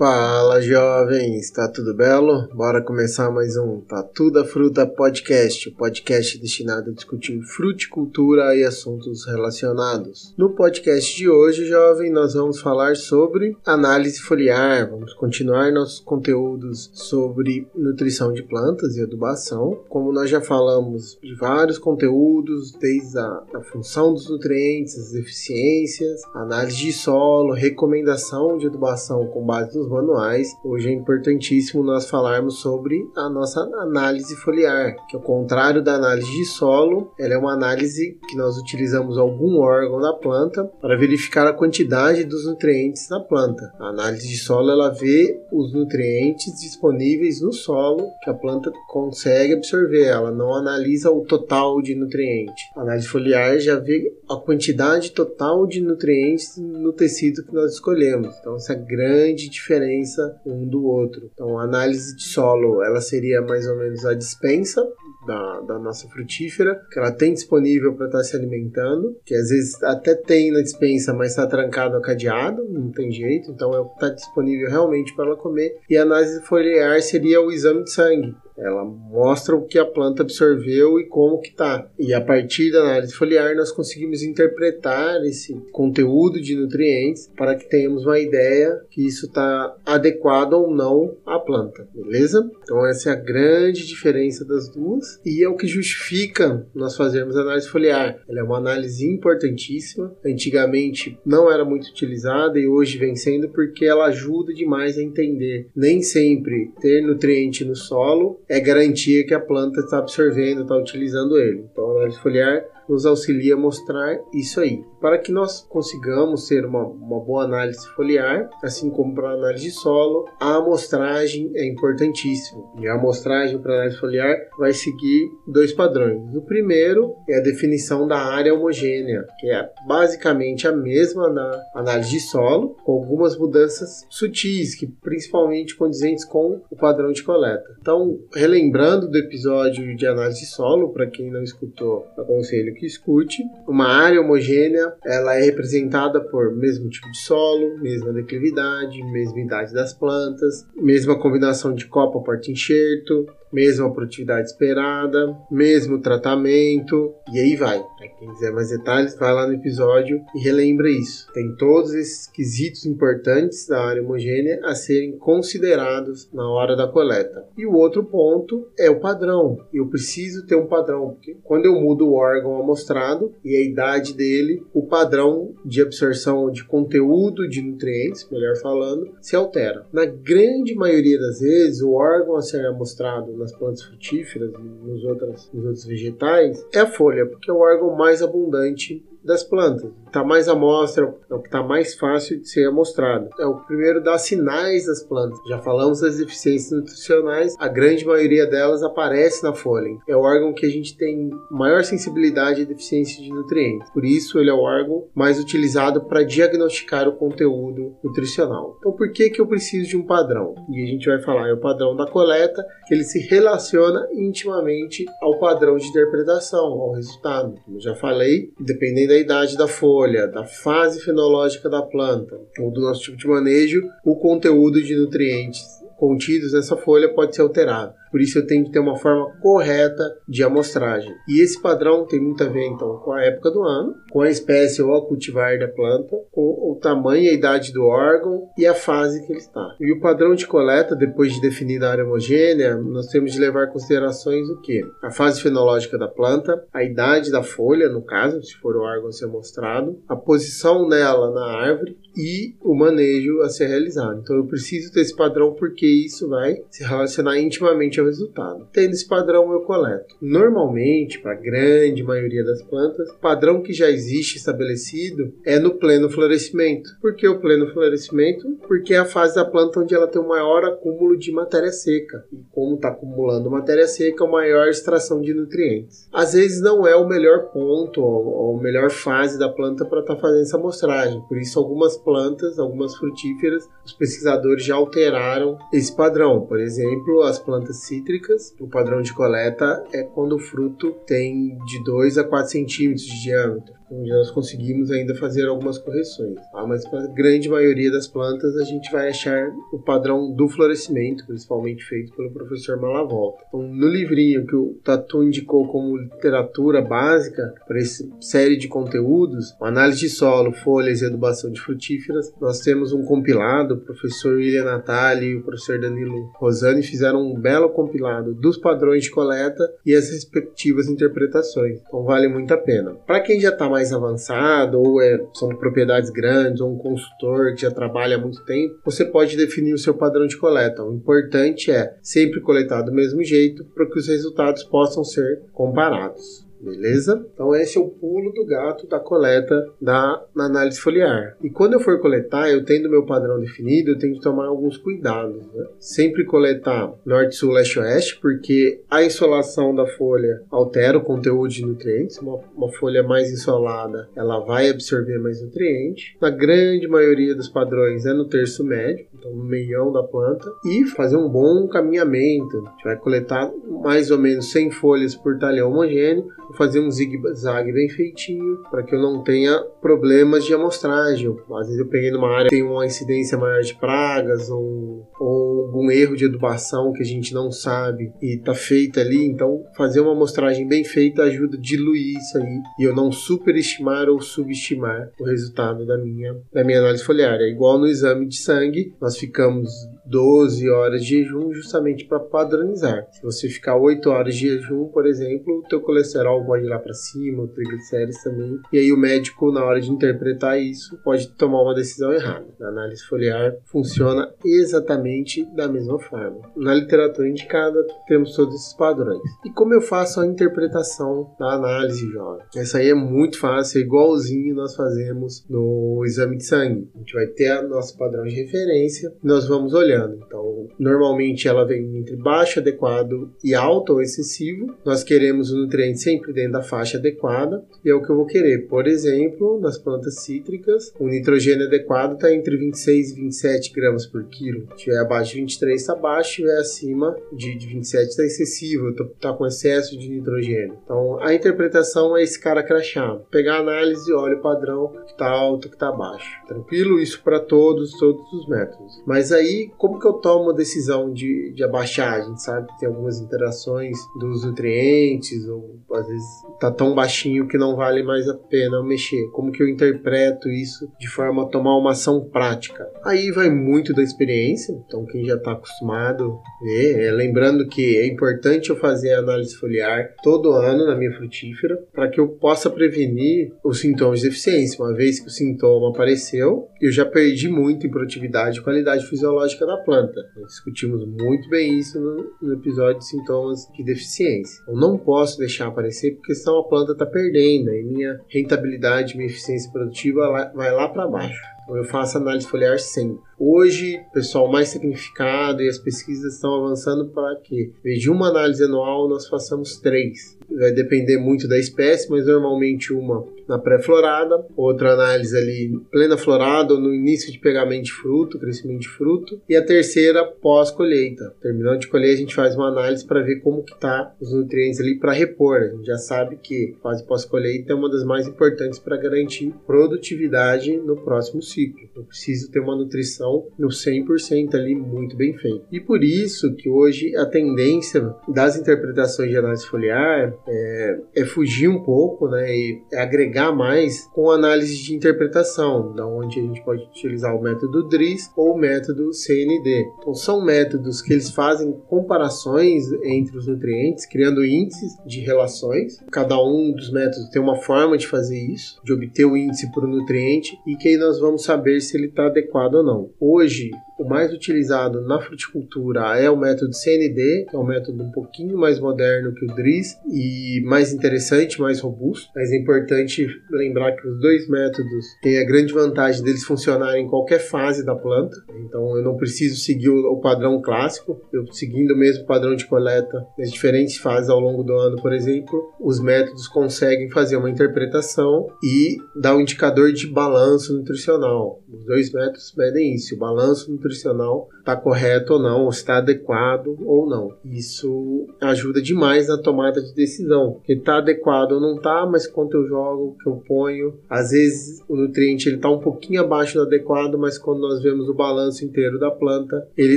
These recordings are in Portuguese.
Fala jovens, tá tudo belo? Bora começar mais um Tatu da Fruta Podcast, o podcast destinado a discutir fruticultura e assuntos relacionados. No podcast de hoje, jovem, nós vamos falar sobre análise foliar, vamos continuar nossos conteúdos sobre nutrição de plantas e adubação. Como nós já falamos de vários conteúdos, desde a, a função dos nutrientes, as eficiências, análise de solo, recomendação de adubação com base nos manuais, hoje é importantíssimo nós falarmos sobre a nossa análise foliar, que ao contrário da análise de solo, ela é uma análise que nós utilizamos algum órgão da planta para verificar a quantidade dos nutrientes na planta. A análise de solo ela vê os nutrientes disponíveis no solo que a planta consegue absorver, ela não analisa o total de nutrientes. A análise foliar já vê a quantidade total de nutrientes no tecido que nós escolhemos. Então essa é grande diferença diferença um do outro. Então, a análise de solo, ela seria mais ou menos a dispensa da, da nossa frutífera, que ela tem disponível para estar tá se alimentando, que às vezes até tem na dispensa, mas está trancado a cadeado, não tem jeito, então está é disponível realmente para ela comer. E a análise foliar seria o exame de sangue, ela mostra o que a planta absorveu e como que tá. E a partir da análise foliar nós conseguimos interpretar esse conteúdo de nutrientes para que tenhamos uma ideia que isso está adequado ou não à planta, beleza? Então essa é a grande diferença das duas e é o que justifica nós fazermos análise foliar. Ela é uma análise importantíssima. Antigamente não era muito utilizada e hoje vem sendo porque ela ajuda demais a entender. Nem sempre ter nutriente no solo é garantia que a planta está absorvendo, está utilizando ele. Então, a análise foliar nos auxilia a mostrar isso aí. Para que nós consigamos ter uma, uma boa análise foliar, assim como para análise de solo, a amostragem é importantíssima. E a amostragem para análise foliar vai seguir dois padrões. O primeiro é a definição da área homogênea, que é basicamente a mesma na análise de solo, com algumas mudanças sutis, que principalmente condizentes com o padrão de coleta. Então, relembrando do episódio de análise de solo, para quem não escutou, aconselho que escute. Uma área homogênea, ela é representada por mesmo tipo de solo, mesma declividade, mesma idade das plantas, mesma combinação de copa porta-enxerto, mesma produtividade esperada, mesmo tratamento, e aí vai. Quem quiser mais detalhes, vai lá no episódio e relembra isso. Tem todos esses quesitos importantes da área homogênea a serem considerados na hora da coleta. E o outro ponto é o padrão. Eu preciso ter um padrão, porque quando eu mudo o órgão amostrado e a idade dele, o padrão de absorção de conteúdo de nutrientes, melhor falando, se altera. Na grande maioria das vezes, o órgão a ser amostrado nas plantas frutíferas e nos outros, nos outros vegetais é a folha, porque é o órgão mais abundante das plantas. Está mais amostra, é o que está mais fácil de ser amostrado. É o primeiro dar sinais das plantas. Já falamos das deficiências nutricionais, a grande maioria delas aparece na folha. É o órgão que a gente tem maior sensibilidade à deficiência de nutrientes. Por isso, ele é o órgão mais utilizado para diagnosticar o conteúdo nutricional. Então, por que, que eu preciso de um padrão? E a gente vai falar, é o padrão da coleta, que ele se relaciona intimamente ao padrão de interpretação, ao resultado. Como eu já falei, dependendo da idade da folha, da fase fenológica da planta ou do nosso tipo de manejo, o conteúdo de nutrientes contidos nessa folha pode ser alterado. Por isso eu tenho que ter uma forma correta de amostragem. E esse padrão tem muito a ver então com a época do ano, com a espécie ou a cultivar da planta, com o tamanho e a idade do órgão e a fase que ele está. E o padrão de coleta, depois de definida a área homogênea, nós temos de levar em considerações o que? A fase fenológica da planta, a idade da folha, no caso, se for o órgão a ser mostrado, a posição nela na árvore e o manejo a ser realizado. Então eu preciso ter esse padrão porque isso vai se relacionar intimamente ao resultado. Tendo esse padrão, eu coleto. Normalmente, para a grande maioria das plantas, o padrão que já existe estabelecido é no pleno florescimento. Por que o pleno florescimento? Porque é a fase da planta onde ela tem o maior acúmulo de matéria seca. E como está acumulando matéria seca, a maior extração de nutrientes. Às vezes não é o melhor ponto ou a melhor fase da planta para estar tá fazendo essa amostragem. Por isso, algumas plantas, algumas frutíferas, os pesquisadores já alteraram esse padrão. Por exemplo, as plantas cítricas, o padrão de coleta é quando o fruto tem de 2 a 4 centímetros de diâmetro onde nós conseguimos ainda fazer algumas correções. Tá? Mas para a grande maioria das plantas a gente vai achar o padrão do florescimento, principalmente feito pelo professor Malavolta. Então, no livrinho que o Tatu indicou como literatura básica para essa série de conteúdos, análise de solo, folhas e adubação de frutíferas, nós temos um compilado, o professor William Natali e o professor Danilo Rosani fizeram um belo compilado dos padrões de coleta e as respectivas interpretações. Então vale muito a pena. Para quem já está mais avançado, ou é, são propriedades grandes, ou um consultor que já trabalha há muito tempo, você pode definir o seu padrão de coleta. O importante é sempre coletar do mesmo jeito para que os resultados possam ser comparados. Beleza? Então esse é o pulo do gato da coleta da análise foliar. E quando eu for coletar, eu tendo meu padrão definido, eu tenho que tomar alguns cuidados. Né? Sempre coletar norte, sul, leste, oeste, porque a insolação da folha altera o conteúdo de nutrientes. Uma, uma folha mais insolada, ela vai absorver mais nutrientes. Na grande maioria dos padrões é no terço médio, então no meião da planta, e fazer um bom caminhamento. A gente vai coletar mais ou menos 100 folhas por talhão homogêneo Vou fazer um zigue-zague bem feitinho para que eu não tenha problemas de amostragem. Às vezes eu peguei numa área que tem uma incidência maior de pragas ou, ou algum erro de adubação que a gente não sabe e está feita ali. Então, fazer uma amostragem bem feita ajuda a diluir isso aí e eu não superestimar ou subestimar o resultado da minha, da minha análise foliar. É igual no exame de sangue, nós ficamos 12 horas de jejum justamente para padronizar. Se você ficar 8 horas de jejum, por exemplo, o teu colesterol pode ir lá para cima, o triglicérides também. E aí o médico, na hora de interpretar isso, pode tomar uma decisão errada. A análise foliar funciona exatamente da mesma forma. Na literatura indicada, temos todos esses padrões. E como eu faço a interpretação da análise, jovem? Essa aí é muito fácil, é igualzinho nós fazemos no exame de sangue. A gente vai ter nosso padrão de referência, nós vamos olhando então, normalmente ela vem entre baixo, adequado e alto ou excessivo. Nós queremos o nutriente sempre dentro da faixa adequada e é o que eu vou querer. Por exemplo, nas plantas cítricas, o nitrogênio adequado está entre 26 e 27 gramas por quilo. Se tiver abaixo de 23 está baixo, se acima de, de 27 está excessivo, está com excesso de nitrogênio. Então, a interpretação é esse cara crachá. Pegar a análise, olha o padrão que está alto, que está baixo. Tranquilo? Isso para todos, todos os métodos. Mas aí, como que eu tomo a decisão de, de abaixar? A gente sabe que tem algumas interações dos nutrientes, ou às vezes tá tão baixinho que não vale mais a pena mexer. Como que eu interpreto isso de forma a tomar uma ação prática? Aí vai muito da experiência, então quem já está acostumado vê. É, lembrando que é importante eu fazer a análise foliar todo ano na minha frutífera para que eu possa prevenir os sintomas de deficiência. Uma vez que o sintoma apareceu, eu já perdi muito em produtividade e qualidade fisiológica da planta. Nós discutimos muito bem isso no, no episódio de sintomas de deficiência. Eu não posso deixar aparecer porque senão a planta está perdendo e minha rentabilidade, minha eficiência produtiva vai lá para baixo. Então eu faço análise foliar sempre. Hoje, pessoal mais significado e as pesquisas estão avançando para que, de uma análise anual, nós façamos três. Vai depender muito da espécie, mas normalmente uma na pré-florada, outra análise ali plena florada ou no início de pegamento de fruto, crescimento de fruto, e a terceira pós-colheita. Terminando de colher, a gente faz uma análise para ver como que tá os nutrientes ali para repor. A gente já sabe que fase pós-colheita é uma das mais importantes para garantir produtividade no próximo ciclo. Eu preciso ter uma nutrição no 100% ali muito bem feito. E por isso que hoje a tendência das interpretações de análise foliar é, é fugir um pouco, né, e agregar mais com análise de interpretação, da onde a gente pode utilizar o método DRIS ou o método CND. Então são métodos que eles fazem comparações entre os nutrientes, criando índices de relações. Cada um dos métodos tem uma forma de fazer isso, de obter o índice por nutriente e que aí nós vamos saber se ele está adequado ou não. Hoje, o mais utilizado na fruticultura é o método CND, que é um método um pouquinho mais moderno que o DRIS e mais interessante, mais robusto. Mas é importante lembrar que os dois métodos têm a grande vantagem deles funcionarem em qualquer fase da planta. Então eu não preciso seguir o padrão clássico, eu seguindo o mesmo padrão de coleta nas diferentes fases ao longo do ano, por exemplo, os métodos conseguem fazer uma interpretação e dar um indicador de balanço nutricional. Os dois métodos medem isso, o balanço nutricional nutricional está correto ou não, ou está adequado ou não. Isso ajuda demais na tomada de decisão, porque está adequado ou não está, mas quanto eu jogo, que eu ponho, às vezes o nutriente ele está um pouquinho abaixo do adequado, mas quando nós vemos o balanço inteiro da planta, ele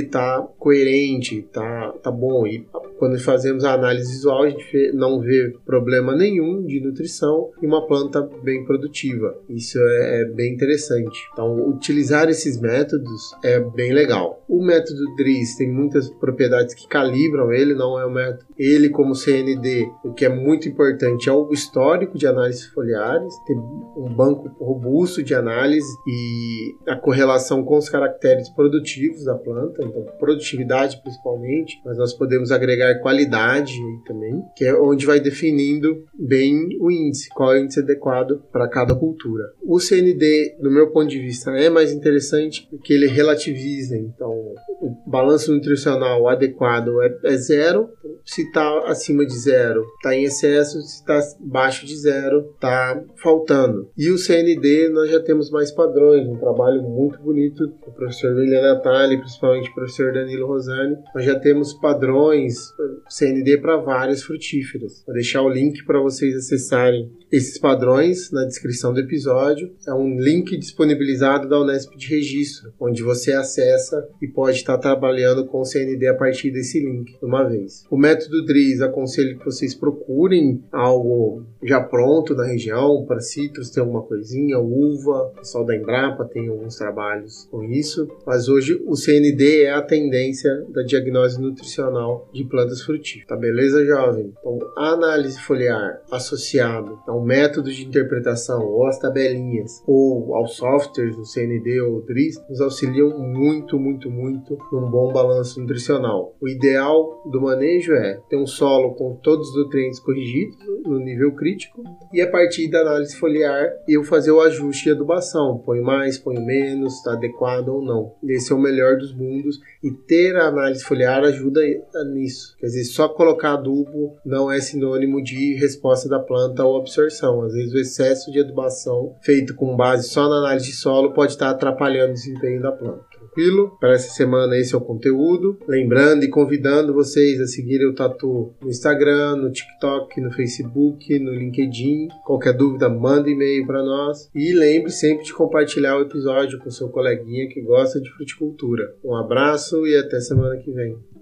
está coerente, tá, tá bom. E quando fazemos a análise visual, a gente não vê problema nenhum de nutrição e uma planta bem produtiva. Isso é, é bem interessante. Então, utilizar esses métodos é bem legal. O método DRIS tem muitas propriedades que calibram ele, não é um método. Ele, como CND, o que é muito importante é o histórico de análises foliares, ter um banco robusto de análise e a correlação com os caracteres produtivos da planta, então produtividade principalmente, mas nós podemos agregar qualidade também, que é onde vai definindo bem o índice, qual é o índice adequado para cada cultura. O CND, do meu ponto de vista, é mais interessante porque ele relativiza, então o balanço nutricional adequado é, é zero, se está acima de zero, está em excesso, se está abaixo de zero, está faltando. E o CND nós já temos mais padrões, um trabalho muito bonito do professor William Natali, principalmente o professor Danilo Rosani. Nós já temos padrões CND para várias frutíferas. Vou deixar o link para vocês acessarem esses padrões na descrição do episódio. É um link disponibilizado da Unesp de registro, onde você acessa e pode estar trabalhando com o CND a partir desse link uma vez. O método DRIS aconselho que vocês procurem algo já pronto na região, para citros tem alguma coisinha, uva, pessoal da Embrapa tem alguns trabalhos com isso, mas hoje o CND é a tendência da diagnose nutricional de plantas frutíferas. Tá beleza, jovem? Então, a análise foliar associado a um método de interpretação ou às tabelinhas ou aos softwares do CND ou DRIS nos auxiliam muito, muito, muito num bom balanço nutricional. O ideal do manejo é ter um solo com todos os nutrientes corrigidos no nível crítico e a partir da análise foliar eu fazer o ajuste e adubação, põe mais, põe menos, está adequado ou não. Esse é o melhor dos mundos e ter a análise foliar ajuda nisso. Quer dizer, só colocar adubo não é sinônimo de resposta da planta ou absorção. Às vezes o excesso de adubação feito com base só na análise de solo pode estar atrapalhando o desempenho da planta tranquilo? Para essa semana esse é o conteúdo. Lembrando e convidando vocês a seguirem o Tatu no Instagram, no TikTok, no Facebook, no LinkedIn. Qualquer dúvida, manda e-mail para nós. E lembre sempre de compartilhar o episódio com seu coleguinha que gosta de fruticultura. Um abraço e até semana que vem.